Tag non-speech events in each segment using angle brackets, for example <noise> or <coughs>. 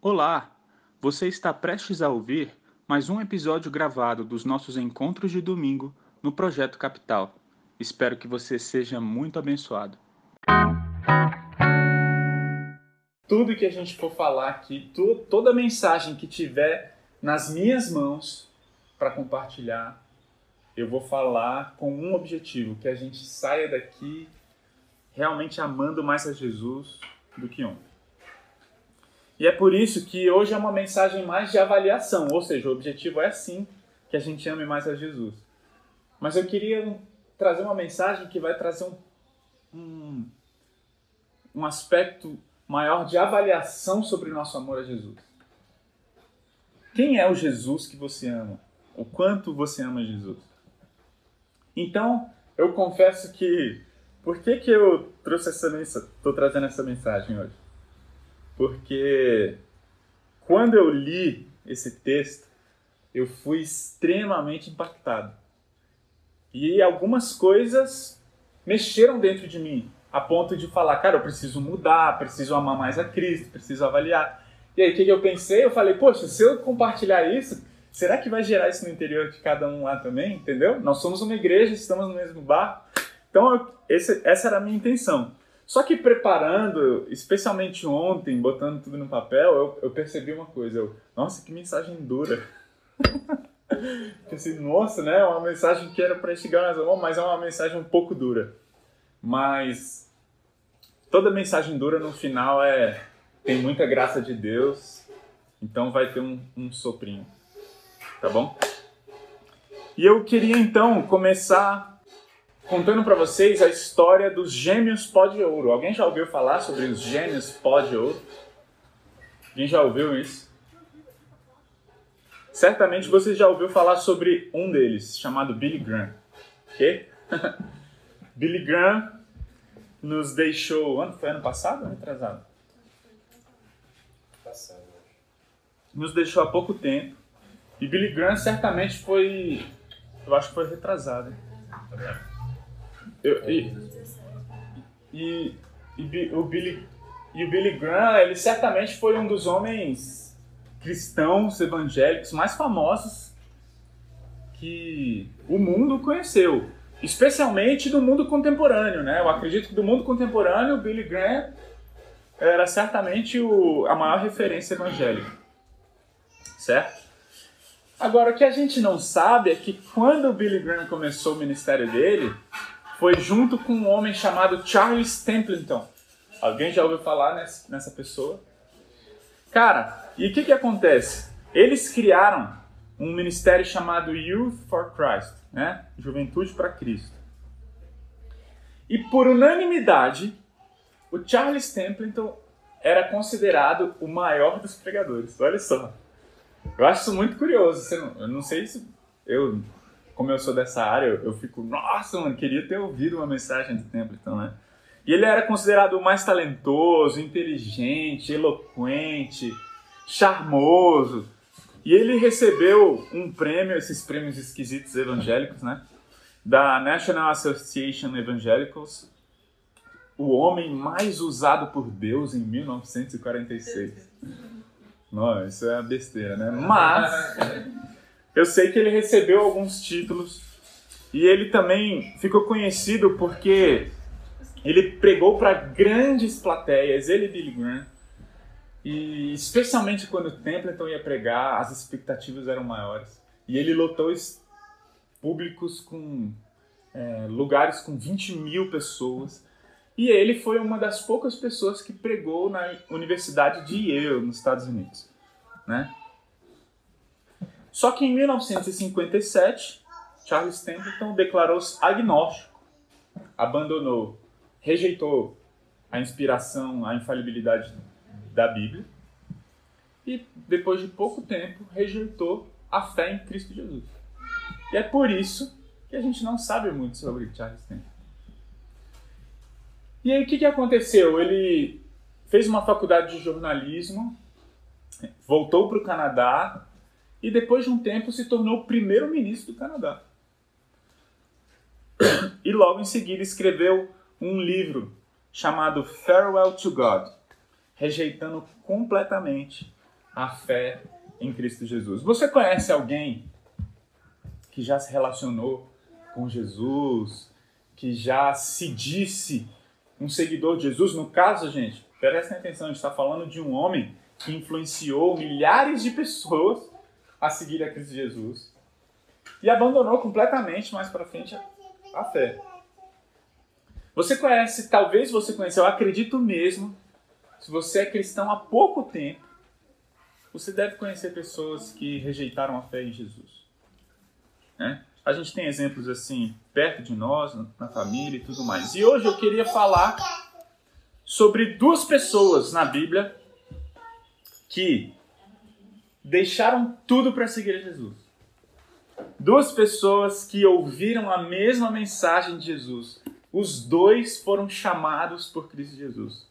Olá! Você está prestes a ouvir mais um episódio gravado dos nossos encontros de domingo no Projeto Capital. Espero que você seja muito abençoado. Tudo que a gente for falar aqui, toda mensagem que tiver nas minhas mãos para compartilhar, eu vou falar com um objetivo: que a gente saia daqui realmente amando mais a Jesus do que ontem. E é por isso que hoje é uma mensagem mais de avaliação, ou seja, o objetivo é sim que a gente ame mais a Jesus. Mas eu queria trazer uma mensagem que vai trazer um, um, um aspecto maior de avaliação sobre o nosso amor a Jesus. Quem é o Jesus que você ama? O quanto você ama Jesus? Então, eu confesso que por que, que eu trouxe essa mensagem? Estou trazendo essa mensagem hoje porque quando eu li esse texto, eu fui extremamente impactado. E algumas coisas mexeram dentro de mim, a ponto de falar, cara, eu preciso mudar, preciso amar mais a Cristo, preciso avaliar. E aí, o que eu pensei? Eu falei, poxa, se eu compartilhar isso, será que vai gerar isso no interior de cada um lá também? Entendeu? Nós somos uma igreja, estamos no mesmo barco. Então, esse, essa era a minha intenção. Só que preparando, especialmente ontem, botando tudo no papel, eu, eu percebi uma coisa. Eu, nossa, que mensagem dura. <laughs> Pensei, nossa, né? Uma mensagem que era para amor, mas é uma mensagem um pouco dura. Mas toda mensagem dura no final é tem muita graça de Deus, então vai ter um, um soprinho, tá bom? E eu queria então começar contando para vocês a história dos gêmeos pó de ouro. Alguém já ouviu falar sobre os gêmeos pó de ouro? Quem já ouviu isso? Certamente você já ouviu falar sobre um deles, chamado Billy Graham. Ok? <laughs> Billy Graham nos deixou. Ano, foi ano passado ou retrasado? Passado. Nos deixou há pouco tempo. E Billy Graham certamente foi. Eu acho que foi retrasado. Eu, e, e, e, o Billy, e o Billy Graham, ele certamente foi um dos homens cristãos evangélicos mais famosos que o mundo conheceu, especialmente do mundo contemporâneo, né? Eu acredito que do mundo contemporâneo, o Billy Graham era certamente o, a maior referência evangélica, certo? Agora, o que a gente não sabe é que quando o Billy Graham começou o ministério dele, foi junto com um homem chamado Charles Templeton. Alguém já ouviu falar nessa pessoa? Cara, e o que, que acontece? Eles criaram um ministério chamado Youth for Christ, né? Juventude para Cristo. E por unanimidade, o Charles Templeton era considerado o maior dos pregadores. Olha só. Eu acho isso muito curioso. eu não sei se eu como eu sou dessa área, eu, eu fico, nossa, mano, queria ter ouvido uma mensagem do Templeton, né? E ele era considerado o mais talentoso, inteligente, eloquente, charmoso. E ele recebeu um prêmio, esses prêmios esquisitos evangélicos, né? Da National Association Evangelicals, o homem mais usado por Deus em 1946. Não, isso é besteira, né? Mas eu sei que ele recebeu alguns títulos e ele também ficou conhecido porque ele pregou para grandes plateias, ele e Billy Graham. E especialmente quando o Templeton ia pregar, as expectativas eram maiores. E ele lotou públicos com é, lugares com 20 mil pessoas. E ele foi uma das poucas pessoas que pregou na Universidade de Yale, nos Estados Unidos. Né? Só que em 1957, Charles Templeton declarou-se agnóstico, abandonou, rejeitou a inspiração, a infalibilidade da Bíblia e, depois de pouco tempo, rejeitou a fé em Cristo Jesus. E é por isso que a gente não sabe muito sobre Charles Templeton. E aí, o que, que aconteceu? Ele fez uma faculdade de jornalismo, voltou para o Canadá e depois de um tempo se tornou primeiro-ministro do Canadá. <coughs> E logo em seguida escreveu um livro chamado Farewell to God, rejeitando completamente a fé em Cristo Jesus. Você conhece alguém que já se relacionou com Jesus, que já se disse um seguidor de Jesus? No caso, gente, prestem atenção, a gente está falando de um homem que influenciou milhares de pessoas a seguir a Cristo Jesus e abandonou completamente mais para frente a fé. Você conhece, talvez você conheça, eu acredito mesmo, se você é cristão há pouco tempo, você deve conhecer pessoas que rejeitaram a fé em Jesus. Né? A gente tem exemplos assim perto de nós, na família e tudo mais. E hoje eu queria falar sobre duas pessoas na Bíblia que deixaram tudo para seguir a Jesus. Duas pessoas que ouviram a mesma mensagem de Jesus. Os dois foram chamados por Cristo Jesus.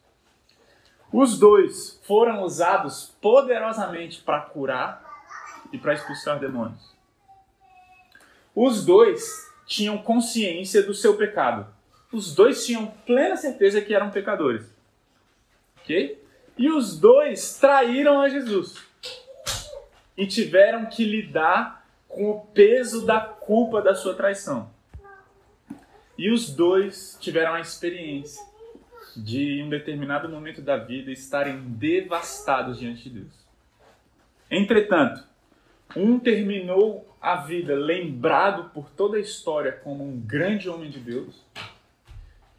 Os dois foram usados poderosamente para curar e para expulsar demônios. Os dois tinham consciência do seu pecado. Os dois tinham plena certeza que eram pecadores. Ok? E os dois traíram a Jesus. E tiveram que lidar com o peso da culpa da sua traição. E os dois tiveram a experiência de, em um determinado momento da vida, estarem devastados diante de Deus. Entretanto, um terminou a vida lembrado por toda a história como um grande homem de Deus,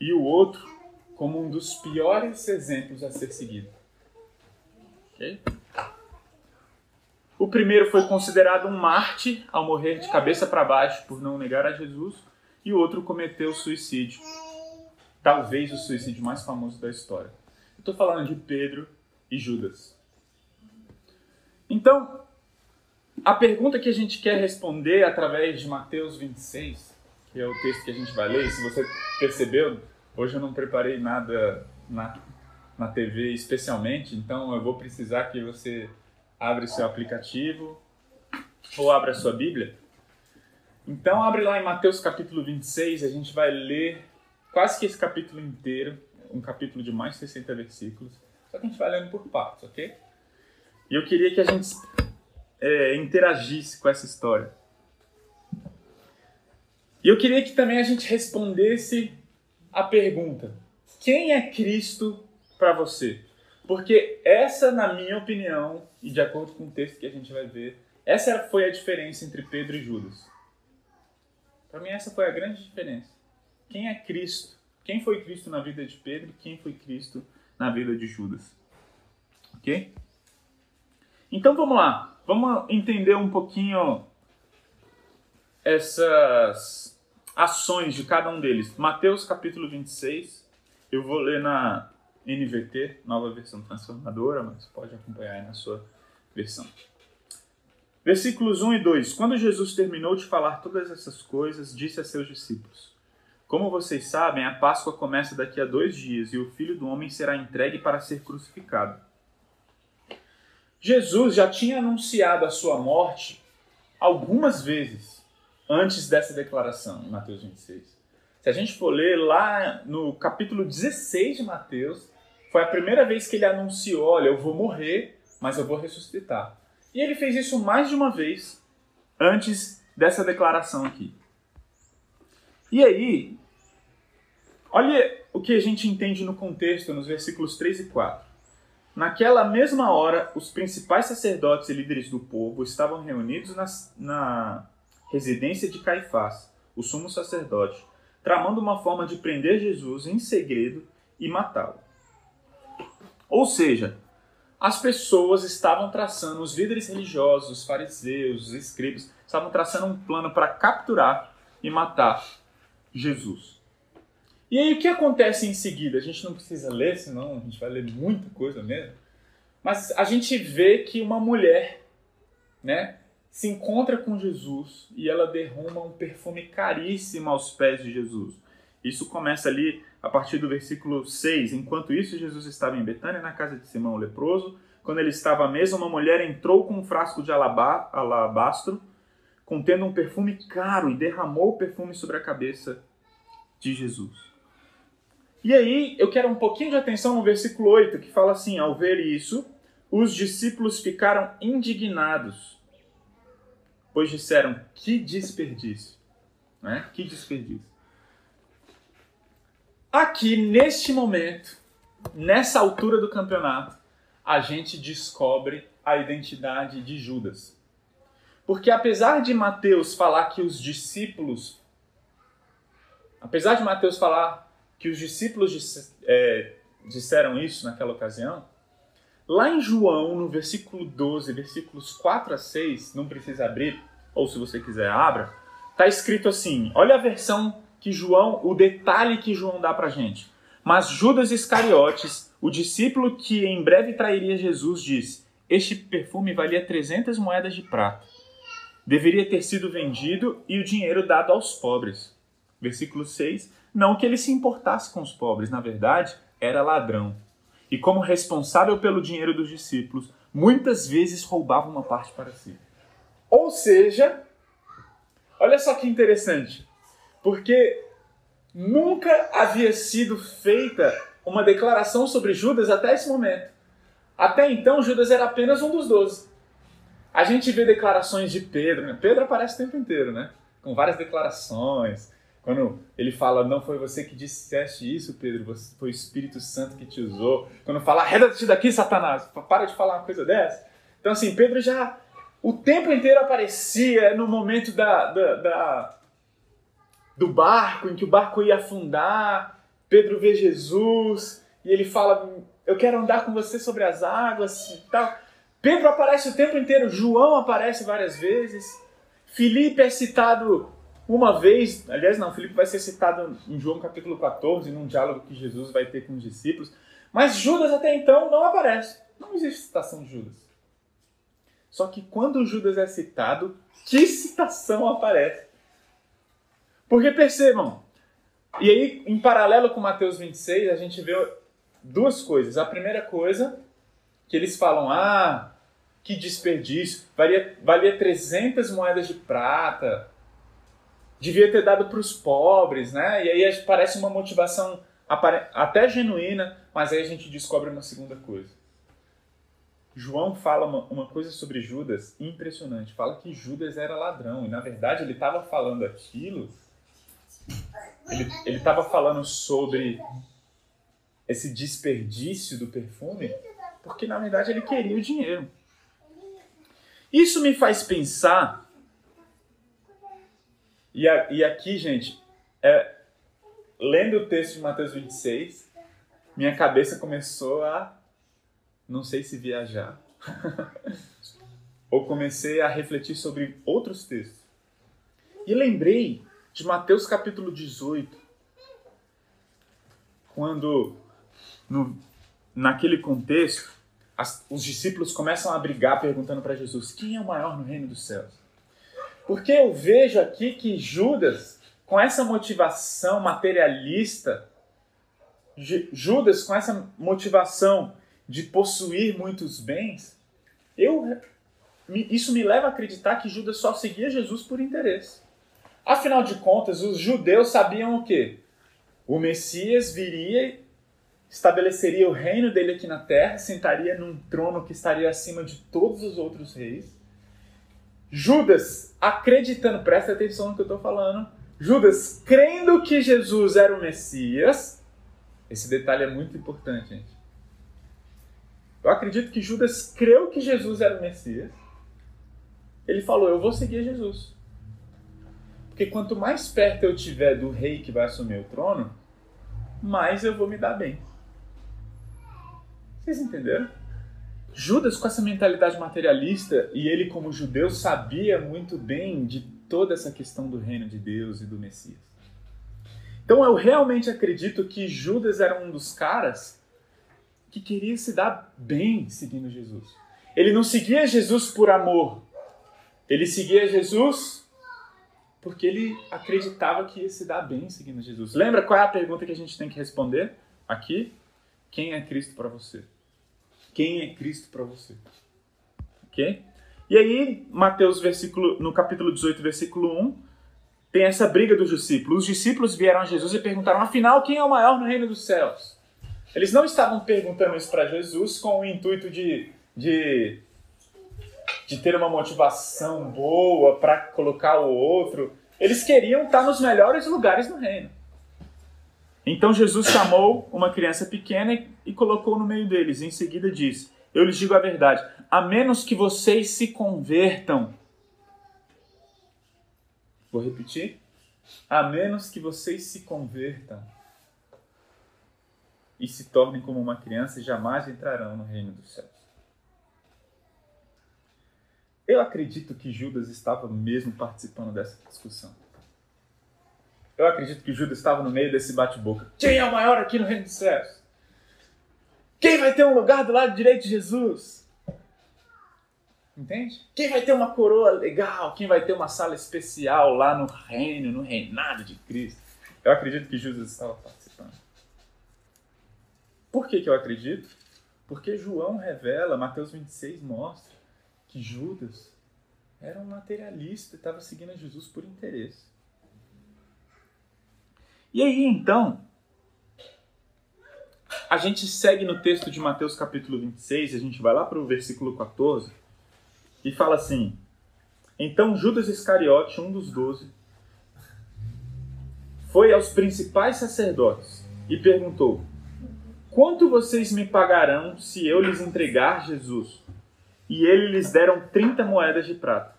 e o outro como um dos piores exemplos a ser seguido. Okay? O primeiro foi considerado um Marte ao morrer de cabeça para baixo por não negar a Jesus, e o outro cometeu suicídio. Talvez o suicídio mais famoso da história. Estou falando de Pedro e Judas. Então, a pergunta que a gente quer responder através de Mateus 26, que é o texto que a gente vai ler, se você percebeu, hoje eu não preparei nada na, na TV especialmente, então eu vou precisar que você abre seu aplicativo ou abra sua Bíblia. Então abre lá em Mateus capítulo 26, a gente vai ler quase que esse capítulo inteiro, um capítulo de mais de 60 versículos, só que a gente vai lendo por partes, ok? E eu queria que a gente é, interagisse com essa história. E eu queria que também a gente respondesse a pergunta: quem é Cristo para você? Porque essa, na minha opinião, e de acordo com o texto que a gente vai ver, essa foi a diferença entre Pedro e Judas. Para mim, essa foi a grande diferença. Quem é Cristo? Quem foi Cristo na vida de Pedro? Quem foi Cristo na vida de Judas? Ok? Então vamos lá. Vamos entender um pouquinho essas ações de cada um deles. Mateus capítulo 26. Eu vou ler na NVT, nova versão transformadora, mas pode acompanhar aí na sua versão. Versículos 1 e 2: Quando Jesus terminou de falar todas essas coisas, disse a seus discípulos: Como vocês sabem, a Páscoa começa daqui a dois dias e o filho do homem será entregue para ser crucificado. Jesus já tinha anunciado a sua morte algumas vezes antes dessa declaração, em Mateus 26. Se a gente for ler lá no capítulo 16 de Mateus, foi a primeira vez que ele anunciou: olha, eu vou morrer, mas eu vou ressuscitar. E ele fez isso mais de uma vez antes dessa declaração aqui. E aí, olha o que a gente entende no contexto, nos versículos 3 e 4. Naquela mesma hora, os principais sacerdotes e líderes do povo estavam reunidos na, na residência de Caifás, o sumo sacerdote, tramando uma forma de prender Jesus em segredo e matá-lo. Ou seja, as pessoas estavam traçando, os líderes religiosos, os fariseus, os escribas, estavam traçando um plano para capturar e matar Jesus. E aí o que acontece em seguida? A gente não precisa ler, senão a gente vai ler muita coisa mesmo. Mas a gente vê que uma mulher, né, se encontra com Jesus e ela derrama um perfume caríssimo aos pés de Jesus. Isso começa ali a partir do versículo 6. Enquanto isso, Jesus estava em Betânia, na casa de Simão o leproso. Quando ele estava à mesa, uma mulher entrou com um frasco de alabastro, contendo um perfume caro, e derramou o perfume sobre a cabeça de Jesus. E aí, eu quero um pouquinho de atenção no versículo 8, que fala assim: Ao ver isso, os discípulos ficaram indignados, pois disseram: Que desperdício! Né? Que desperdício! Aqui, neste momento, nessa altura do campeonato, a gente descobre a identidade de Judas. Porque apesar de Mateus falar que os discípulos. Apesar de Mateus falar que os discípulos é, disseram isso naquela ocasião, lá em João, no versículo 12, versículos 4 a 6, não precisa abrir, ou se você quiser, abra, está escrito assim: olha a versão que João, o detalhe que João dá pra gente. Mas Judas Iscariotes, o discípulo que em breve trairia Jesus, disse: Este perfume valia 300 moedas de prata. Deveria ter sido vendido e o dinheiro dado aos pobres. Versículo 6. Não que ele se importasse com os pobres, na verdade, era ladrão. E como responsável pelo dinheiro dos discípulos, muitas vezes roubava uma parte para si. Ou seja, olha só que interessante, porque nunca havia sido feita uma declaração sobre Judas até esse momento. Até então, Judas era apenas um dos doze. A gente vê declarações de Pedro, né? Pedro aparece o tempo inteiro, né? Com várias declarações. Quando ele fala, não foi você que disseste isso, Pedro, foi o Espírito Santo que te usou. Quando fala, arreda-te daqui, Satanás, para de falar uma coisa dessa. Então, assim, Pedro já o tempo inteiro aparecia no momento da, da, da do barco, em que o barco ia afundar. Pedro vê Jesus e ele fala: Eu quero andar com você sobre as águas e tal. Pedro aparece o tempo inteiro, João aparece várias vezes, Filipe é citado uma vez, aliás, não, Filipe vai ser citado em João capítulo 14, num diálogo que Jesus vai ter com os discípulos, mas Judas até então não aparece. Não existe citação de Judas. Só que quando Judas é citado, que citação aparece? Porque percebam, e aí em paralelo com Mateus 26, a gente vê duas coisas. A primeira coisa, que eles falam, ah, que desperdício, valia, valia 300 moedas de prata, devia ter dado para os pobres, né? E aí parece uma motivação até genuína, mas aí a gente descobre uma segunda coisa. João fala uma, uma coisa sobre Judas impressionante. Fala que Judas era ladrão e na verdade ele estava falando aquilo ele estava falando sobre esse desperdício do perfume porque na verdade ele queria o dinheiro. Isso me faz pensar, e, a, e aqui, gente, é, lendo o texto de Mateus 26, minha cabeça começou a, não sei se viajar, <laughs> ou comecei a refletir sobre outros textos. E lembrei de Mateus capítulo 18, quando no, naquele contexto as, os discípulos começam a brigar perguntando para Jesus quem é o maior no reino dos céus. Porque eu vejo aqui que Judas, com essa motivação materialista, Judas com essa motivação de possuir muitos bens, eu, isso me leva a acreditar que Judas só seguia Jesus por interesse. Afinal de contas, os judeus sabiam o quê? O Messias viria, estabeleceria o reino dele aqui na terra, sentaria num trono que estaria acima de todos os outros reis. Judas, acreditando, presta atenção no que eu estou falando, Judas, crendo que Jesus era o Messias, esse detalhe é muito importante, gente. Eu acredito que Judas creu que Jesus era o Messias. Ele falou: Eu vou seguir Jesus. Porque quanto mais perto eu tiver do rei que vai assumir o trono, mais eu vou me dar bem. Vocês entenderam? Judas, com essa mentalidade materialista, e ele, como judeu, sabia muito bem de toda essa questão do reino de Deus e do Messias. Então eu realmente acredito que Judas era um dos caras que queria se dar bem seguindo Jesus. Ele não seguia Jesus por amor. Ele seguia Jesus porque ele acreditava que ia se dar bem seguindo Jesus. Lembra qual é a pergunta que a gente tem que responder aqui? Quem é Cristo para você? Quem é Cristo para você? Ok? E aí, Mateus, versículo, no capítulo 18, versículo 1, tem essa briga dos discípulos. Os discípulos vieram a Jesus e perguntaram: afinal, quem é o maior no reino dos céus? Eles não estavam perguntando isso para Jesus com o intuito de de, de ter uma motivação boa para colocar o outro. Eles queriam estar nos melhores lugares no reino. Então Jesus chamou uma criança pequena e colocou no meio deles. Em seguida disse: Eu lhes digo a verdade, a menos que vocês se convertam. Vou repetir. A menos que vocês se convertam e se tornem como uma criança, jamais entrarão no reino dos céus. Eu acredito que Judas estava mesmo participando dessa discussão. Eu acredito que Judas estava no meio desse bate-boca. Quem é o maior aqui no reino dos céus? Quem vai ter um lugar do lado direito de Jesus? Entende? Quem vai ter uma coroa legal? Quem vai ter uma sala especial lá no reino, no reinado de Cristo? Eu acredito que Judas estava participando. Por que, que eu acredito? Porque João revela, Mateus 26 mostra que Judas era um materialista e estava seguindo a Jesus por interesse. E aí então, a gente segue no texto de Mateus capítulo 26, a gente vai lá para o versículo 14 e fala assim: Então Judas Iscariote, um dos doze, foi aos principais sacerdotes e perguntou: Quanto vocês me pagarão se eu lhes entregar Jesus? E ele lhes deram 30 moedas de prata.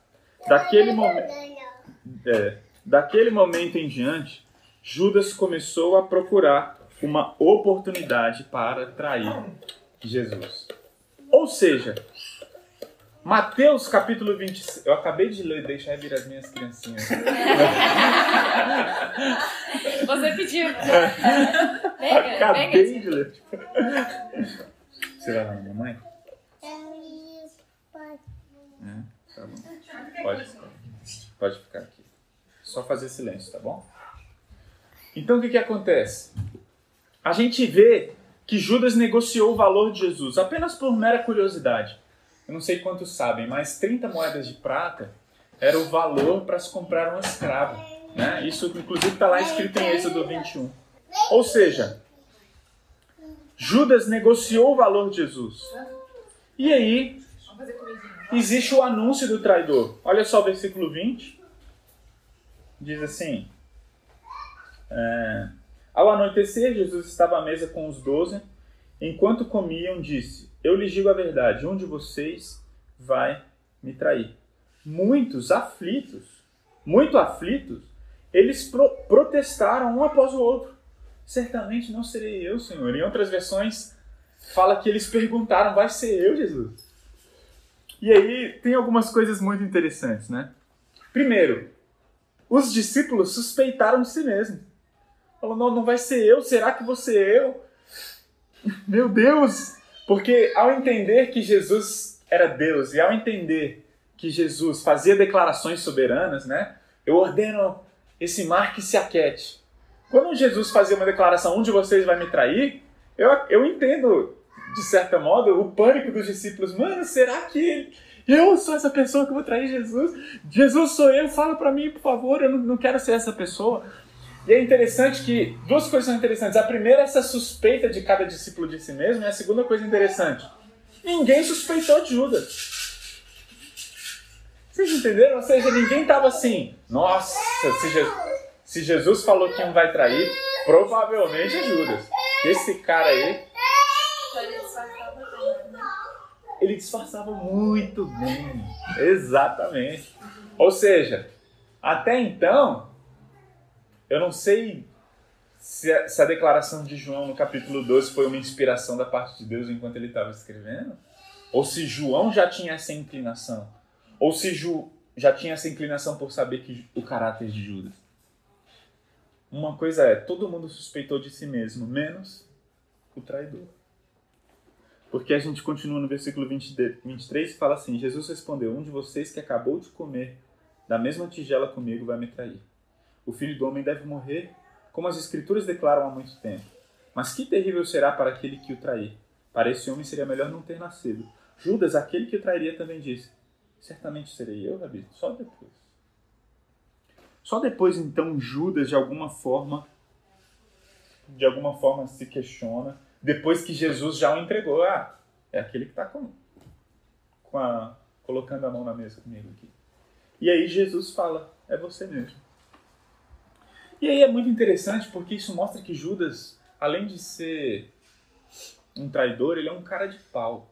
Daquele, momento, é, daquele momento em diante, Judas começou a procurar uma oportunidade para trair Jesus. Ou seja, Mateus capítulo 26. Eu acabei de ler, deixa eu vir as minhas criancinhas. <laughs> Você pediu. Venha, acabei de ler. Você vai lá na mamãe? É, tá bom. Pode, pode ficar aqui. Só fazer silêncio, tá bom? Então o que, que acontece? A gente vê que Judas negociou o valor de Jesus apenas por mera curiosidade. Eu não sei quantos sabem, mas 30 moedas de prata era o valor para se comprar um escravo. Né? Isso, inclusive, está lá escrito em Êxodo 21. Ou seja, Judas negociou o valor de Jesus. E aí, existe o anúncio do traidor. Olha só o versículo 20. Diz assim: é, Ao anoitecer, Jesus estava à mesa com os doze. Enquanto comiam, disse: Eu lhes digo a verdade, um de vocês vai me trair. Muitos aflitos, muito aflitos, eles pro protestaram um após o outro. Certamente não serei eu, Senhor. Em outras versões, fala que eles perguntaram: Vai ser eu, Jesus? E aí tem algumas coisas muito interessantes, né? Primeiro, os discípulos suspeitaram de si mesmos. Falou, não, não vai ser eu, será que você é eu? <laughs> Meu Deus! Porque ao entender que Jesus era Deus e ao entender que Jesus fazia declarações soberanas, né? Eu ordeno esse mar que se aquete. Quando Jesus fazia uma declaração, um de vocês vai me trair, eu, eu entendo, de certo modo, o pânico dos discípulos. Mano, será que eu sou essa pessoa que vou trair Jesus? Jesus sou eu, fala para mim, por favor, eu não, não quero ser essa pessoa. E é interessante que duas coisas são interessantes. A primeira é essa suspeita de cada discípulo de si mesmo, e a segunda coisa interessante: ninguém suspeitou de Judas. Vocês entenderam? Ou seja, ninguém estava assim, nossa, se Jesus, se Jesus falou que um vai trair, provavelmente é Judas. Esse cara aí. Ele disfarçava muito bem. Exatamente. Ou seja, até então, eu não sei se a, se a, declaração de João no capítulo 12 foi uma inspiração da parte de Deus enquanto ele estava escrevendo, ou se João já tinha essa inclinação, ou se Ju, já tinha essa inclinação por saber que o caráter de Judas. Uma coisa é, todo mundo suspeitou de si mesmo, menos o traidor. Porque a gente continua no versículo 20, 23 e fala assim: Jesus respondeu: Um de vocês que acabou de comer da mesma tigela comigo vai me trair. O filho do homem deve morrer, como as Escrituras declaram há muito tempo. Mas que terrível será para aquele que o trair. Para esse homem seria melhor não ter nascido. Judas, aquele que o trairia, também disse: Certamente serei eu, Rabi, só depois. Só depois, então, Judas, de alguma forma, de alguma forma se questiona, depois que Jesus já o entregou. Ah, é aquele que está comigo. com a, colocando a mão na mesa comigo aqui. E aí Jesus fala, é você mesmo. E aí é muito interessante porque isso mostra que Judas, além de ser um traidor, ele é um cara de pau.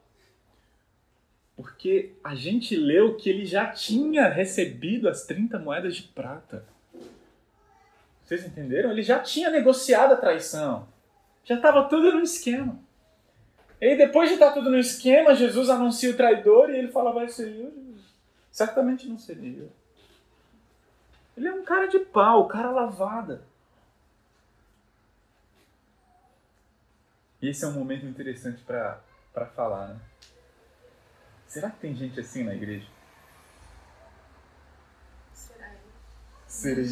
Porque a gente leu que ele já tinha recebido as 30 moedas de prata. Vocês entenderam? Ele já tinha negociado a traição. Já estava tudo no esquema. E depois de estar tudo no esquema, Jesus anuncia o traidor e ele fala: Vai ser eu. Certamente não seria. Ele é um cara de pau, cara lavada. E esse é um momento interessante para falar, né? Será que tem gente assim na igreja? Será? Seria.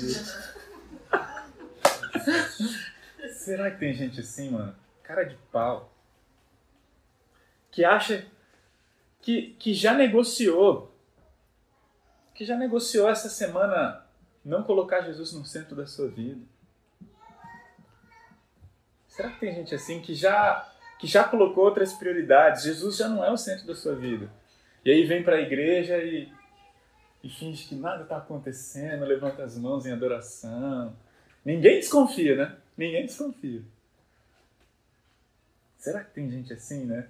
<laughs> <laughs> Será que tem gente assim, mano? Cara de pau. Que acha que, que já negociou. Que já negociou essa semana não colocar Jesus no centro da sua vida. Será que tem gente assim que já que já colocou outras prioridades? Jesus já não é o centro da sua vida. E aí vem para a igreja e, e finge que nada está acontecendo, levanta as mãos em adoração. Ninguém desconfia, né? Ninguém desconfia. Será que tem gente assim, né?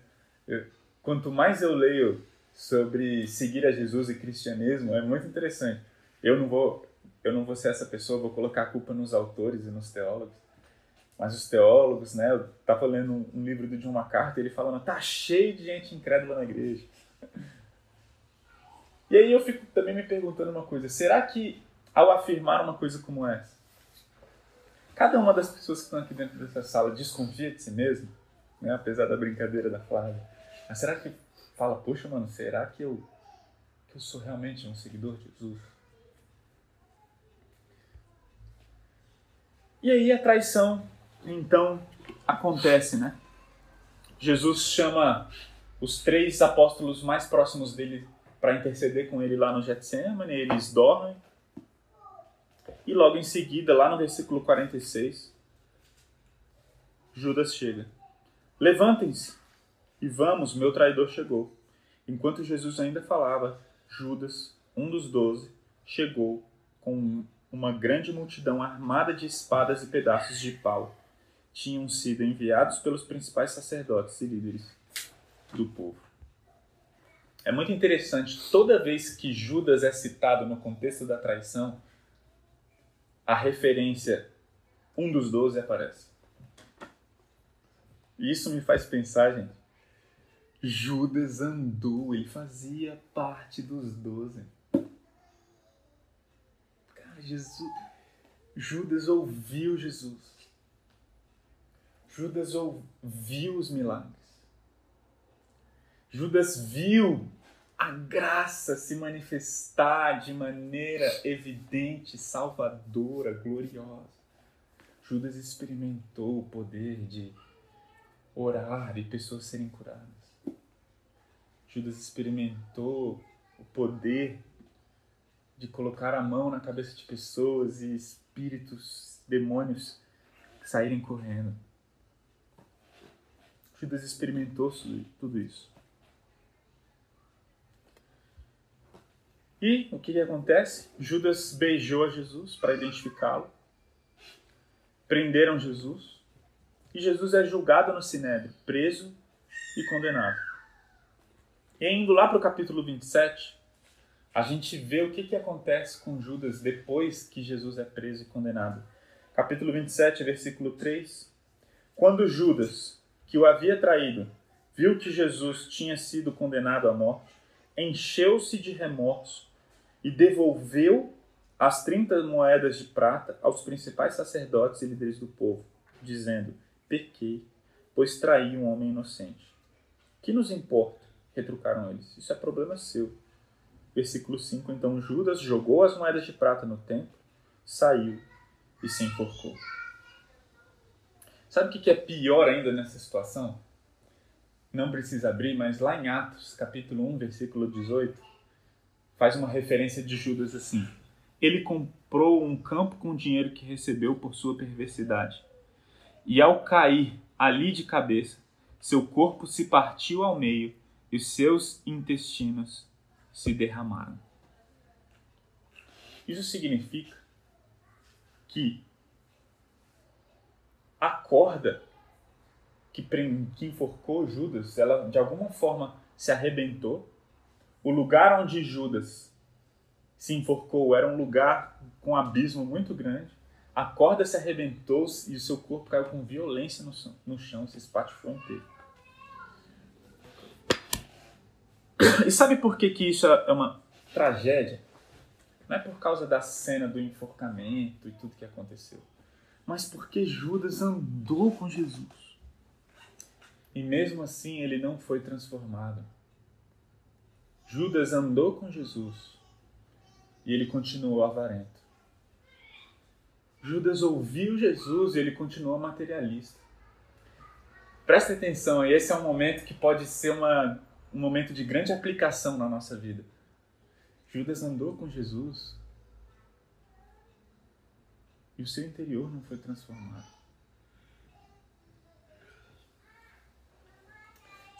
Eu, quanto mais eu leio sobre seguir a Jesus e cristianismo, é muito interessante. Eu não vou, eu não vou ser essa pessoa, vou colocar a culpa nos autores e nos teólogos. Mas os teólogos, né? Eu estava lendo um, um, livro do John MacArthur, ele falando, tá cheio de gente incrédula na igreja. E aí eu fico também me perguntando uma coisa: será que ao afirmar uma coisa como essa, cada uma das pessoas que estão aqui dentro dessa sala desconfia de si mesmo, né? apesar da brincadeira da Flávia? Mas será que fala, poxa, mano, será que eu, que eu sou realmente um seguidor de Jesus? E aí a traição, então, acontece, né? Jesus chama os três apóstolos mais próximos dele para interceder com ele lá no Getsemane, eles dormem. E logo em seguida, lá no versículo 46, Judas chega. Levantem-se e vamos, meu traidor chegou. Enquanto Jesus ainda falava, Judas, um dos doze, chegou com uma grande multidão armada de espadas e pedaços de pau. Tinham sido enviados pelos principais sacerdotes e líderes do povo. É muito interessante, toda vez que Judas é citado no contexto da traição, a referência um dos doze aparece. E isso me faz pensar, gente. Judas andou, ele fazia parte dos doze. Cara, Jesus, Judas ouviu Jesus. Judas ouviu os milagres. Judas viu a graça se manifestar de maneira evidente, salvadora, gloriosa. Judas experimentou o poder de orar e pessoas serem curadas. Judas experimentou o poder de colocar a mão na cabeça de pessoas e espíritos, demônios saírem correndo. Judas experimentou tudo isso. E o que, que acontece? Judas beijou a Jesus para identificá-lo. Prenderam Jesus. E Jesus é julgado no Sinédrio, preso e condenado. E indo lá para o capítulo 27, a gente vê o que, que acontece com Judas depois que Jesus é preso e condenado. Capítulo 27, versículo 3. Quando Judas, que o havia traído, viu que Jesus tinha sido condenado à morte, encheu-se de remorso e devolveu as 30 moedas de prata aos principais sacerdotes e líderes do povo, dizendo: Pequei, pois traí um homem inocente. Que nos importa? retrucaram eles. Isso é problema seu. Versículo 5: Então Judas jogou as moedas de prata no templo, saiu e se enforcou. Sabe o que é pior ainda nessa situação? Não precisa abrir, mas lá em Atos, capítulo 1, versículo 18, faz uma referência de Judas assim: Ele comprou um campo com o dinheiro que recebeu por sua perversidade. E ao cair ali de cabeça, seu corpo se partiu ao meio e seus intestinos se derramaram. Isso significa que a corda que, que enforcou Judas, ela de alguma forma se arrebentou. O lugar onde Judas se enforcou era um lugar com um abismo muito grande. A corda se arrebentou e o seu corpo caiu com violência no, no chão, se espatifou inteiro. E sabe por que, que isso é uma tragédia? Não é por causa da cena do enforcamento e tudo que aconteceu, mas porque Judas andou com Jesus. E mesmo assim ele não foi transformado. Judas andou com Jesus e ele continuou avarento. Judas ouviu Jesus e ele continuou materialista. Presta atenção, esse é um momento que pode ser uma, um momento de grande aplicação na nossa vida. Judas andou com Jesus e o seu interior não foi transformado.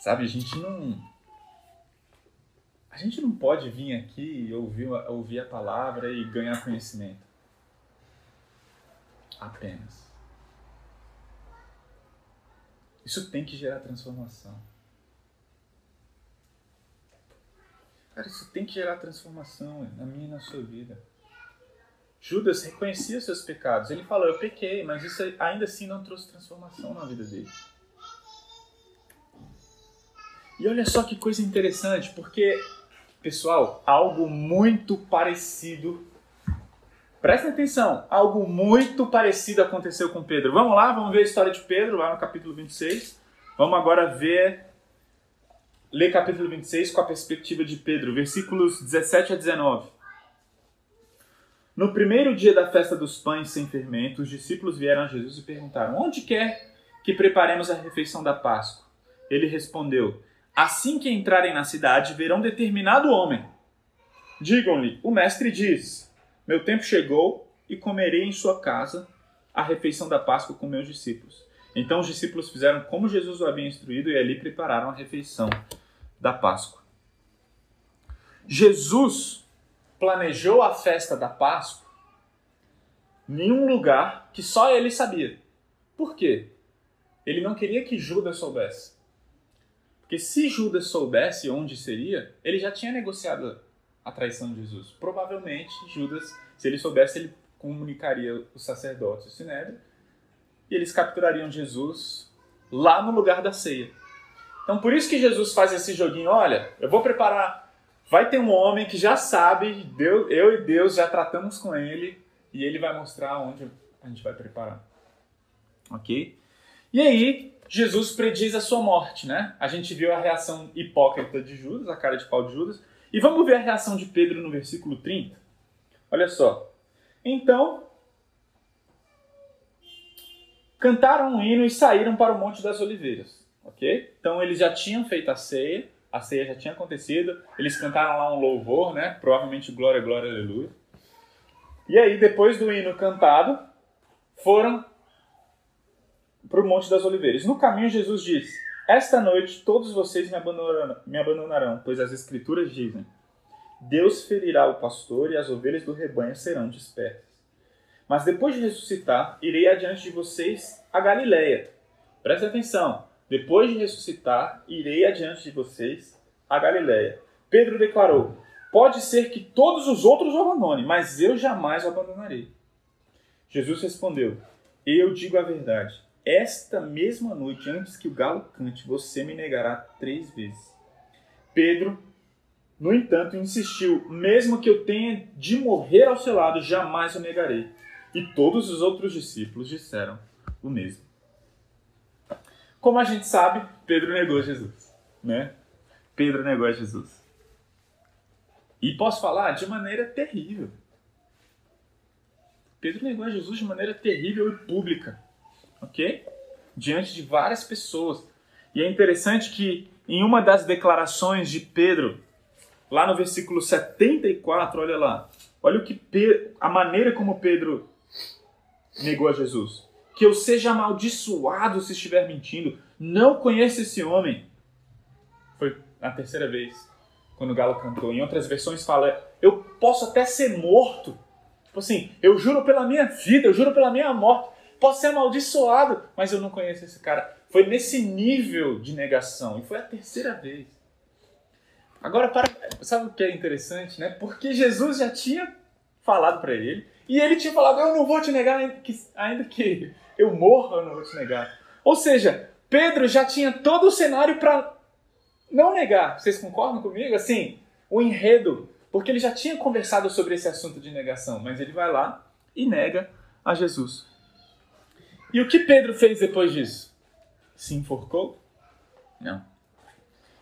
Sabe, a gente não. A gente não pode vir aqui e ouvir, ouvir a palavra e ganhar conhecimento. Apenas. Isso tem que gerar transformação. Cara, isso tem que gerar transformação na minha e na sua vida. Judas reconhecia seus pecados. Ele falou: Eu pequei, mas isso ainda assim não trouxe transformação na vida dele. E olha só que coisa interessante, porque, pessoal, algo muito parecido. Presta atenção, algo muito parecido aconteceu com Pedro. Vamos lá, vamos ver a história de Pedro, lá no capítulo 26. Vamos agora ver Lê capítulo 26 com a perspectiva de Pedro, versículos 17 a 19. No primeiro dia da festa dos pães sem fermento, os discípulos vieram a Jesus e perguntaram: Onde quer que preparemos a refeição da Páscoa? Ele respondeu: Assim que entrarem na cidade, verão determinado homem. Digam-lhe: O mestre diz: Meu tempo chegou e comerei em sua casa a refeição da Páscoa com meus discípulos. Então os discípulos fizeram como Jesus o havia instruído e ali prepararam a refeição da Páscoa. Jesus planejou a festa da Páscoa em um lugar que só ele sabia. Por quê? Ele não queria que Judas soubesse. Porque se Judas soubesse onde seria, ele já tinha negociado a traição de Jesus. Provavelmente, Judas, se ele soubesse, ele comunicaria os sacerdotes do Sinédrio e eles capturariam Jesus lá no lugar da ceia. Então por isso que Jesus faz esse joguinho, olha, eu vou preparar, vai ter um homem que já sabe, Deus, eu e Deus já tratamos com ele e ele vai mostrar onde a gente vai preparar. OK? E aí, Jesus prediz a sua morte, né? A gente viu a reação hipócrita de Judas, a cara de pau de Judas, e vamos ver a reação de Pedro no versículo 30. Olha só. Então, cantaram um hino e saíram para o Monte das Oliveiras ok? Então eles já tinham feito a ceia, a ceia já tinha acontecido, eles cantaram lá um louvor, né? Provavelmente glória, glória, aleluia. E aí, depois do hino cantado, foram para o Monte das Oliveiras. No caminho, Jesus disse: Esta noite todos vocês me abandonarão, me abandonarão, pois as Escrituras dizem: Deus ferirá o pastor e as ovelhas do rebanho serão dispersas. Mas depois de ressuscitar, irei adiante de vocês a Galiléia. Presta atenção. Depois de ressuscitar, irei adiante de vocês a Galiléia. Pedro declarou: Pode ser que todos os outros o abandonem, mas eu jamais o abandonarei. Jesus respondeu: Eu digo a verdade. Esta mesma noite, antes que o galo cante, você me negará três vezes. Pedro, no entanto, insistiu: Mesmo que eu tenha de morrer ao seu lado, jamais o negarei. E todos os outros discípulos disseram o mesmo. Como a gente sabe, Pedro negou Jesus, né? Pedro negou Jesus. E posso falar de maneira terrível. Pedro negou Jesus de maneira terrível e pública, ok? Diante de várias pessoas. E é interessante que em uma das declarações de Pedro, lá no versículo 74, olha lá, olha o que Pedro, a maneira como Pedro negou a Jesus que eu seja amaldiçoado se estiver mentindo. Não conheço esse homem. Foi na terceira vez, quando o galo cantou. Em outras versões fala, eu posso até ser morto. Tipo assim, eu juro pela minha vida, eu juro pela minha morte. Posso ser amaldiçoado, mas eu não conheço esse cara. Foi nesse nível de negação. E foi a terceira vez. Agora, para, sabe o que é interessante, né? Porque Jesus já tinha falado para ele, e ele tinha falado: Eu não vou te negar, ainda que, ainda que eu morra, eu não vou te negar. Ou seja, Pedro já tinha todo o cenário para não negar. Vocês concordam comigo? Assim, o enredo, porque ele já tinha conversado sobre esse assunto de negação, mas ele vai lá e nega a Jesus. E o que Pedro fez depois disso? Se enforcou? Não.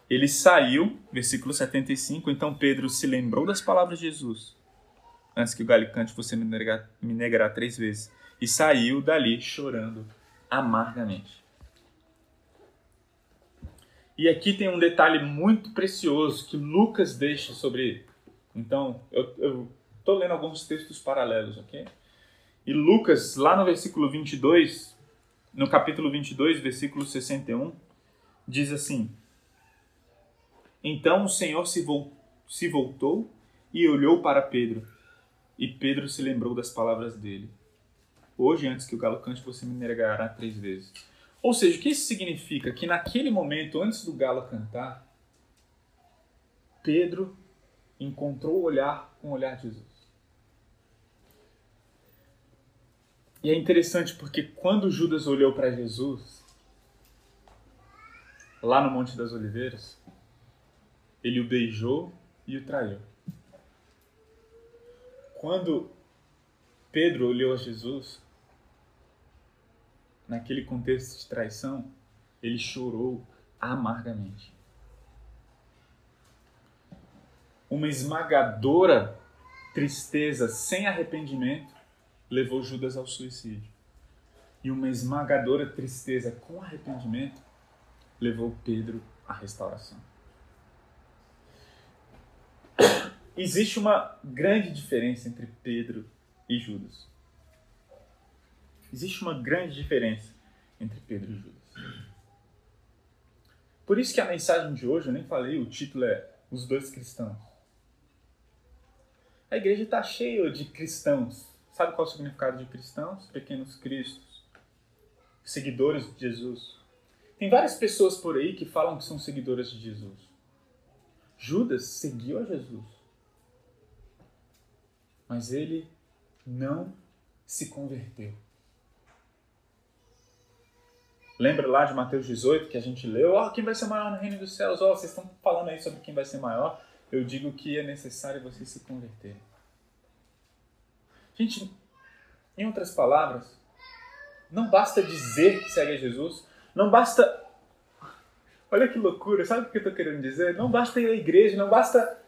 Ele saiu, versículo 75, então Pedro se lembrou das palavras de Jesus. Antes que o galicante você me, negar, me negará três vezes. E saiu dali chorando amargamente. E aqui tem um detalhe muito precioso que Lucas deixa sobre. Então, eu estou lendo alguns textos paralelos, ok? E Lucas, lá no versículo 22, no capítulo 22, versículo 61, diz assim: então o Senhor se, se voltou e olhou para Pedro. E Pedro se lembrou das palavras dele. Hoje, antes que o galo cante, você me negará três vezes. Ou seja, o que isso significa? Que naquele momento, antes do galo cantar, Pedro encontrou o olhar com o olhar de Jesus. E é interessante porque quando Judas olhou para Jesus, lá no Monte das Oliveiras, ele o beijou e o traiu. Quando Pedro olhou a Jesus, naquele contexto de traição, ele chorou amargamente. Uma esmagadora tristeza sem arrependimento levou Judas ao suicídio. E uma esmagadora tristeza com arrependimento levou Pedro à restauração. existe uma grande diferença entre Pedro e Judas. Existe uma grande diferença entre Pedro e Judas. Por isso que a mensagem de hoje, eu nem falei, o título é Os Dois Cristãos. A igreja está cheia de cristãos. Sabe qual é o significado de cristãos? Pequenos cristos. Seguidores de Jesus. Tem várias pessoas por aí que falam que são seguidoras de Jesus. Judas seguiu a Jesus mas ele não se converteu. Lembra lá de Mateus 18 que a gente leu? Oh, quem vai ser maior no reino dos céus? Oh, vocês estão falando aí sobre quem vai ser maior. Eu digo que é necessário você se converter. Gente, em outras palavras, não basta dizer que segue a Jesus, não basta. Olha que loucura, sabe o que eu estou querendo dizer? Não basta ir à igreja, não basta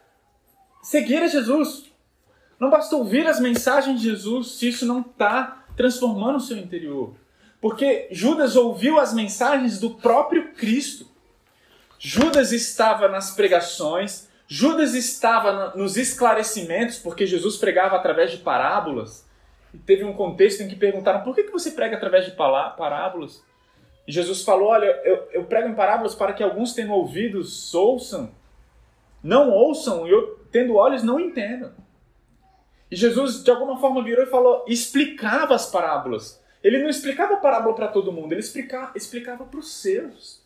seguir a Jesus. Não basta ouvir as mensagens de Jesus se isso não está transformando o seu interior. Porque Judas ouviu as mensagens do próprio Cristo. Judas estava nas pregações, Judas estava nos esclarecimentos, porque Jesus pregava através de parábolas. E teve um contexto em que perguntaram: por que você prega através de parábolas? E Jesus falou: Olha, eu, eu prego em parábolas para que alguns tenham ouvidos ouçam, não ouçam, e eu, tendo olhos não entendam. E Jesus, de alguma forma, virou e falou, explicava as parábolas. Ele não explicava a parábola para todo mundo, ele explicava para os seus.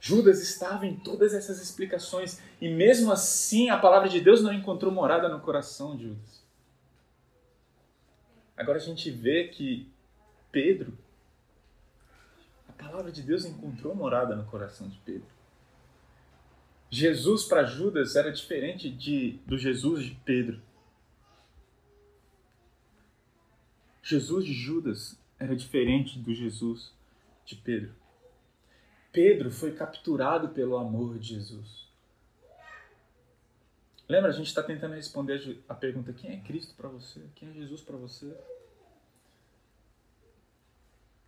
Judas estava em todas essas explicações e mesmo assim a palavra de Deus não encontrou morada no coração de Judas. Agora a gente vê que Pedro, a palavra de Deus encontrou morada no coração de Pedro. Jesus para Judas era diferente de, do Jesus de Pedro. Jesus de Judas era diferente do Jesus de Pedro. Pedro foi capturado pelo amor de Jesus. Lembra, a gente está tentando responder a pergunta: quem é Cristo para você? Quem é Jesus para você?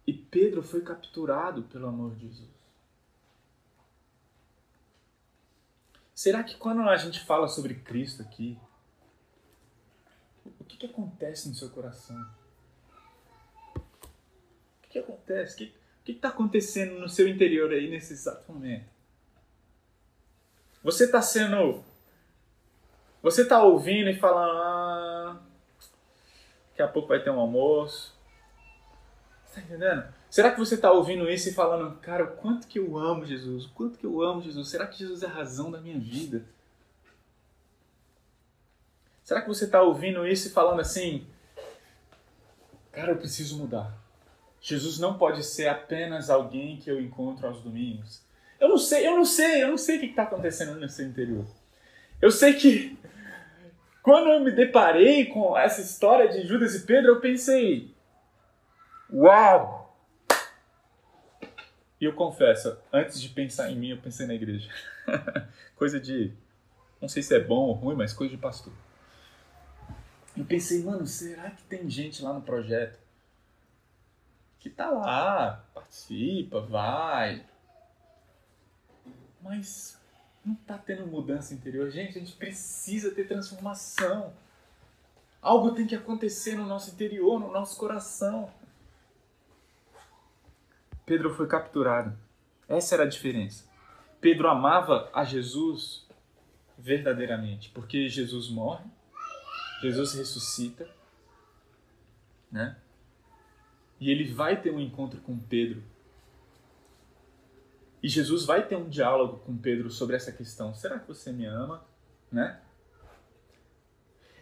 E Pedro foi capturado pelo amor de Jesus. Será que quando a gente fala sobre Cristo aqui, o que, que acontece no seu coração? que acontece? O que está acontecendo no seu interior aí nesse exato momento? Você está sendo. Você está ouvindo e falando. Ah, daqui a pouco vai ter um almoço. Está entendendo? Será que você está ouvindo isso e falando, cara, o quanto que eu amo Jesus? O quanto que eu amo Jesus? Será que Jesus é a razão da minha vida? Será que você está ouvindo isso e falando assim, cara, eu preciso mudar? Jesus não pode ser apenas alguém que eu encontro aos domingos. Eu não sei, eu não sei, eu não sei o que está acontecendo no seu interior. Eu sei que quando eu me deparei com essa história de Judas e Pedro, eu pensei, uau! E eu confesso, antes de pensar em mim, eu pensei na igreja. <laughs> coisa de. Não sei se é bom ou ruim, mas coisa de pastor. Eu pensei, mano, será que tem gente lá no projeto que tá lá, participa, vai, mas não tá tendo mudança interior? Gente, a gente precisa ter transformação. Algo tem que acontecer no nosso interior, no nosso coração. Pedro foi capturado. Essa era a diferença. Pedro amava a Jesus verdadeiramente, porque Jesus morre, Jesus ressuscita, né? E ele vai ter um encontro com Pedro. E Jesus vai ter um diálogo com Pedro sobre essa questão. Será que você me ama, né?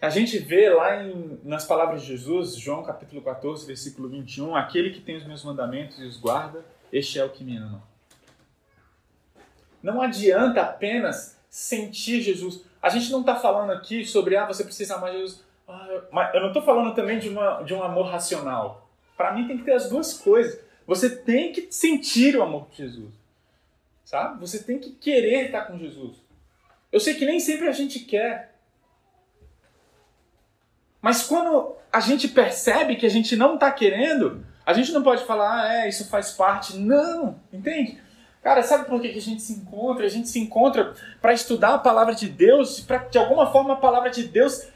A gente vê lá em, nas palavras de Jesus, João capítulo 14, versículo 21, aquele que tem os meus mandamentos e os guarda, este é o que me ama. Não adianta apenas sentir Jesus. A gente não está falando aqui sobre, ah, você precisa amar Jesus. Ah, mas eu não estou falando também de, uma, de um amor racional. Para mim tem que ter as duas coisas. Você tem que sentir o amor de Jesus. Sabe? Você tem que querer estar com Jesus. Eu sei que nem sempre a gente quer. Mas quando a gente percebe que a gente não está querendo, a gente não pode falar, ah, é, isso faz parte. Não, entende? Cara, sabe por que a gente se encontra? A gente se encontra para estudar a palavra de Deus, para de alguma forma a palavra de Deus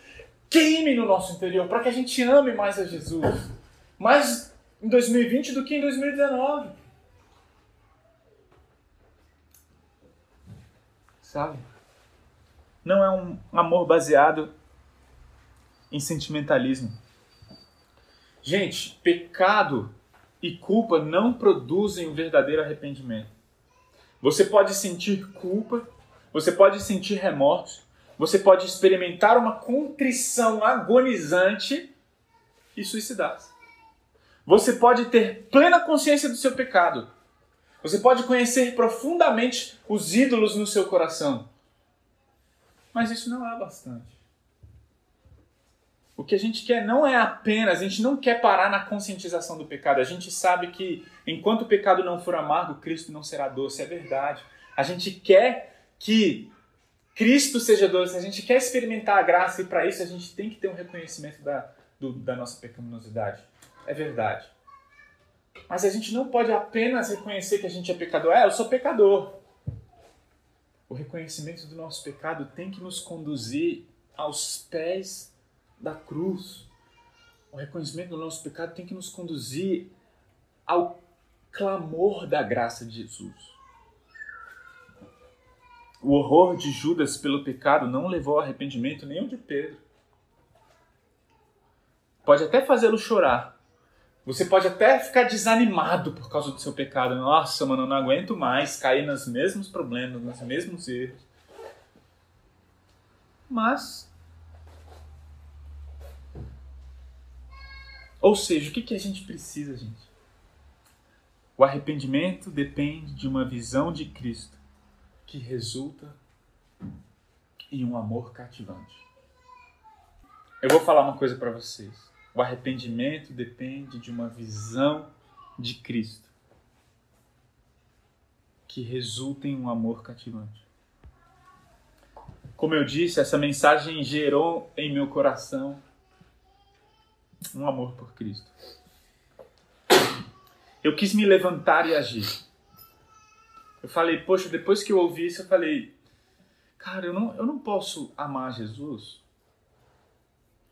queime no nosso interior, para que a gente ame mais a Jesus. Mais em 2020 do que em 2019. Sabe? Não é um amor baseado em sentimentalismo. Gente, pecado e culpa não produzem um verdadeiro arrependimento. Você pode sentir culpa, você pode sentir remorso, você pode experimentar uma contrição agonizante e suicidar-se. Você pode ter plena consciência do seu pecado. Você pode conhecer profundamente os ídolos no seu coração. Mas isso não é bastante. O que a gente quer não é apenas, a gente não quer parar na conscientização do pecado. A gente sabe que enquanto o pecado não for amargo, Cristo não será doce, é verdade. A gente quer que Cristo seja doce, a gente quer experimentar a graça e para isso a gente tem que ter um reconhecimento da, do, da nossa pecaminosidade. É verdade. Mas a gente não pode apenas reconhecer que a gente é pecador. É, eu sou pecador. O reconhecimento do nosso pecado tem que nos conduzir aos pés da cruz, o reconhecimento do nosso pecado tem que nos conduzir ao clamor da graça de Jesus. O horror de Judas pelo pecado não levou ao arrependimento o de Pedro. Pode até fazê-lo chorar. Você pode até ficar desanimado por causa do seu pecado. Nossa, mano, eu não aguento mais cair nos mesmos problemas, nos mesmos erros. Mas Ou seja, o que, que a gente precisa, gente? O arrependimento depende de uma visão de Cristo que resulta em um amor cativante. Eu vou falar uma coisa para vocês. O arrependimento depende de uma visão de Cristo que resulta em um amor cativante. Como eu disse, essa mensagem gerou em meu coração um amor por Cristo. Eu quis me levantar e agir. Eu falei, poxa, depois que eu ouvi isso, eu falei, cara, eu não, eu não posso amar Jesus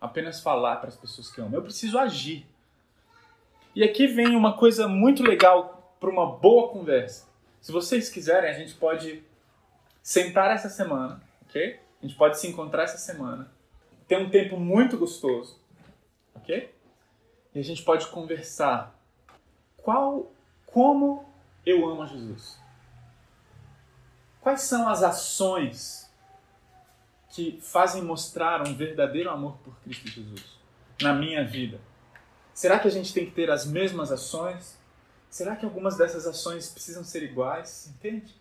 apenas falar para as pessoas que amo. Eu preciso agir. E aqui vem uma coisa muito legal para uma boa conversa. Se vocês quiserem, a gente pode sentar essa semana, ok? A gente pode se encontrar essa semana, ter um tempo muito gostoso, ok? E a gente pode conversar. Qual, como eu amo a Jesus? Quais são as ações que fazem mostrar um verdadeiro amor por Cristo Jesus na minha vida? Será que a gente tem que ter as mesmas ações? Será que algumas dessas ações precisam ser iguais? Entende?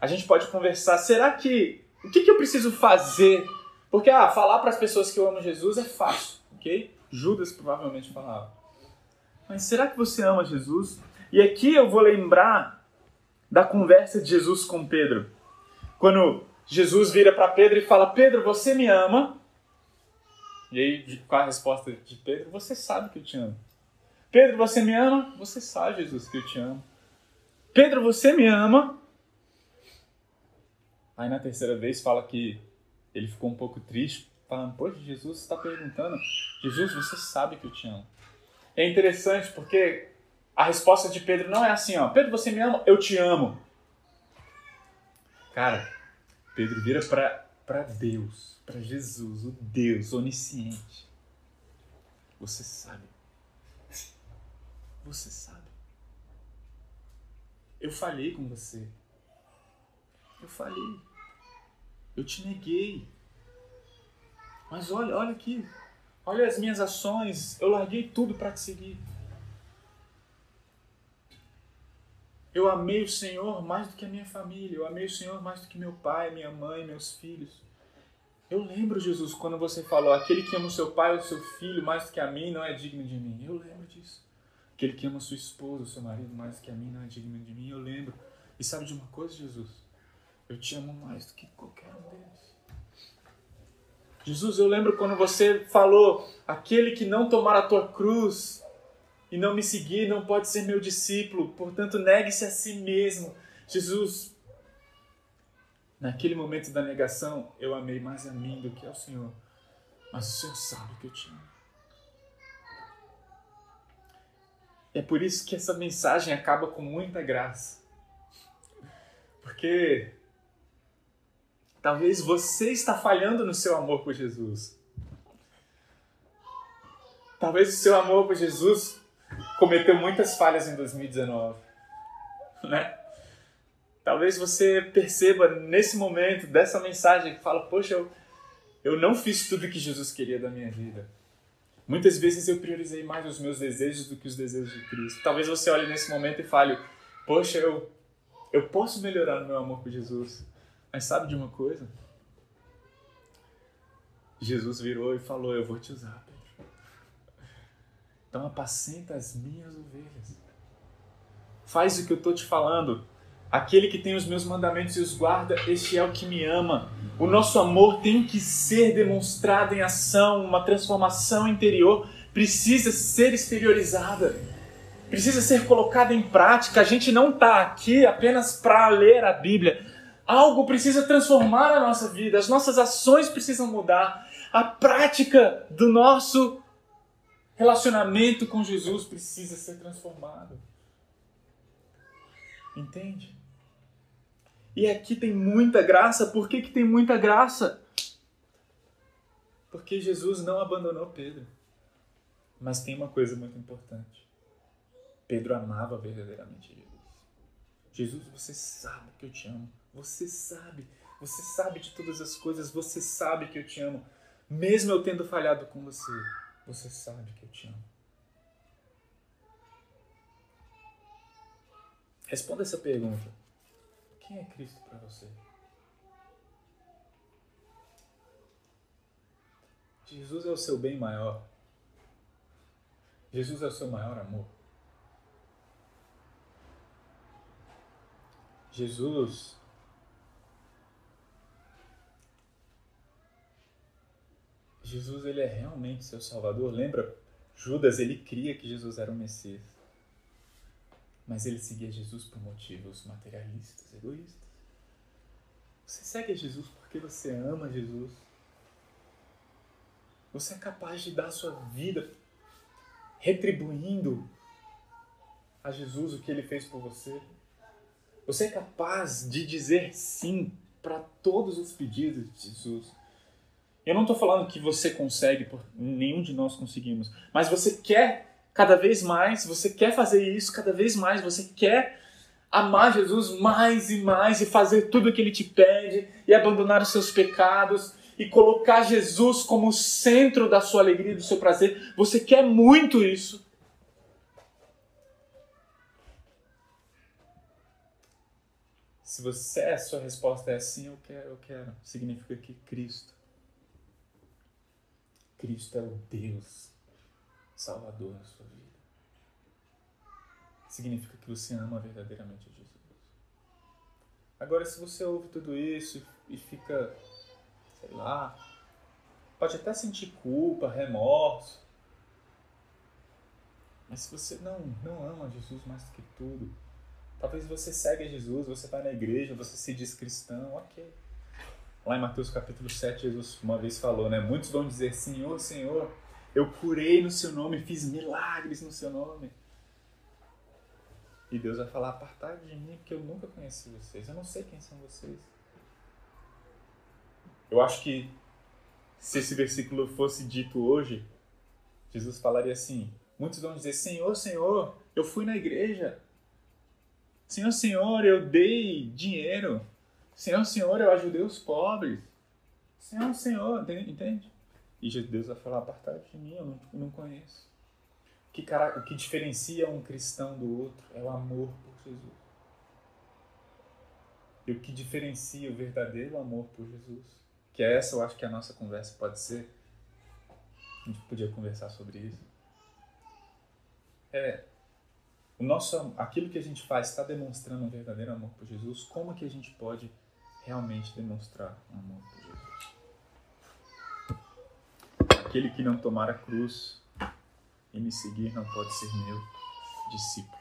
A gente pode conversar. Será que. O que, que eu preciso fazer? Porque, ah, falar para as pessoas que eu amo Jesus é fácil, ok? Judas provavelmente falava. Mas será que você ama Jesus? E aqui eu vou lembrar da conversa de Jesus com Pedro. Quando Jesus vira para Pedro e fala: Pedro, você me ama? E aí, qual a resposta de Pedro? Você sabe que eu te amo. Pedro, você me ama? Você sabe, Jesus, que eu te amo. Pedro, você me ama? Aí na terceira vez fala que ele ficou um pouco triste, falando: Poxa, Jesus está perguntando. Jesus, você sabe que eu te amo. É interessante porque a resposta de Pedro não é assim, ó. Pedro, você me ama? Eu te amo. Cara, Pedro vira para Deus, para Jesus, o Deus onisciente. Você sabe. Você sabe. Eu falhei com você. Eu falhei. Eu te neguei. Mas olha, olha aqui. Olha as minhas ações. Eu larguei tudo para te seguir. Eu amei o Senhor mais do que a minha família. Eu amei o Senhor mais do que meu pai, minha mãe, meus filhos. Eu lembro, Jesus, quando você falou: aquele que ama o seu pai ou o seu filho mais do que a mim não é digno de mim. Eu lembro disso. Aquele que ama sua esposa, seu marido mais do que a mim não é digno de mim. Eu lembro. E sabe de uma coisa, Jesus? Eu te amo mais do que qualquer um deles. Jesus, eu lembro quando você falou: aquele que não tomar a tua cruz e não me seguir não pode ser meu discípulo, portanto, negue-se a si mesmo. Jesus, naquele momento da negação, eu amei mais a mim do que ao Senhor, mas o Senhor sabe que eu te amo. É por isso que essa mensagem acaba com muita graça. Porque talvez você está falhando no seu amor por Jesus. Talvez o seu amor por Jesus cometeu muitas falhas em 2019, né? Talvez você perceba nesse momento dessa mensagem que fala, poxa, eu, eu não fiz tudo que Jesus queria da minha vida. Muitas vezes eu priorizei mais os meus desejos do que os desejos de Cristo. Talvez você olhe nesse momento e fale: Poxa, eu, eu posso melhorar no meu amor por Jesus. Mas sabe de uma coisa? Jesus virou e falou: Eu vou te usar. Então apacenta as minhas ovelhas. Faz o que eu estou te falando. Aquele que tem os meus mandamentos e os guarda, este é o que me ama. O nosso amor tem que ser demonstrado em ação, uma transformação interior precisa ser exteriorizada, precisa ser colocada em prática. A gente não está aqui apenas para ler a Bíblia. Algo precisa transformar a nossa vida, as nossas ações precisam mudar, a prática do nosso relacionamento com Jesus precisa ser transformada. Entende? E aqui tem muita graça. Por que, que tem muita graça? Porque Jesus não abandonou Pedro. Mas tem uma coisa muito importante. Pedro amava verdadeiramente Jesus. Jesus, você sabe que eu te amo. Você sabe. Você sabe de todas as coisas. Você sabe que eu te amo. Mesmo eu tendo falhado com você, você sabe que eu te amo. Responda essa pergunta. Quem é Cristo para você? Jesus é o seu bem maior. Jesus é o seu maior amor. Jesus Jesus ele é realmente seu salvador. Lembra? Judas ele cria que Jesus era o Messias. Mas ele seguia Jesus por motivos materialistas, egoístas. Você segue Jesus porque você ama Jesus. Você é capaz de dar a sua vida retribuindo a Jesus o que ele fez por você. Você é capaz de dizer sim para todos os pedidos de Jesus. Eu não estou falando que você consegue, nenhum de nós conseguimos, mas você quer cada vez mais, você quer fazer isso cada vez mais, você quer amar Jesus mais e mais e fazer tudo o que ele te pede e abandonar os seus pecados e colocar Jesus como centro da sua alegria, do seu prazer. Você quer muito isso. Se você a sua resposta é sim, eu quero, eu quero, significa que Cristo Cristo é o Deus Salvador da sua vida. Significa que você ama verdadeiramente Jesus. Agora, se você ouve tudo isso e fica, sei lá, pode até sentir culpa, remorso, mas se você não, não ama Jesus mais do que tudo, talvez você segue Jesus, você vai na igreja, você se diz cristão, ok. Lá em Mateus capítulo 7, Jesus uma vez falou, né? Muitos vão dizer, Senhor, Senhor, eu curei no seu nome, fiz milagres no seu nome. E Deus vai falar, apartai de mim, porque eu nunca conheci vocês. Eu não sei quem são vocês. Eu acho que se esse versículo fosse dito hoje, Jesus falaria assim: muitos vão dizer, Senhor, Senhor, eu fui na igreja. Senhor, Senhor, eu dei dinheiro. Senhor, Senhor, eu ajudei os pobres. Senhor, Senhor, entende? E Deus vai falar, apartado de mim, eu não, não conheço. O que, o que diferencia um cristão do outro é o amor por Jesus. E o que diferencia o verdadeiro amor por Jesus, que é essa eu acho que a nossa conversa pode ser, a gente podia conversar sobre isso, é o nosso, aquilo que a gente faz está demonstrando um verdadeiro amor por Jesus, como que a gente pode realmente demonstrar amor por Jesus. Aquele que não tomar a cruz e me seguir não pode ser meu discípulo.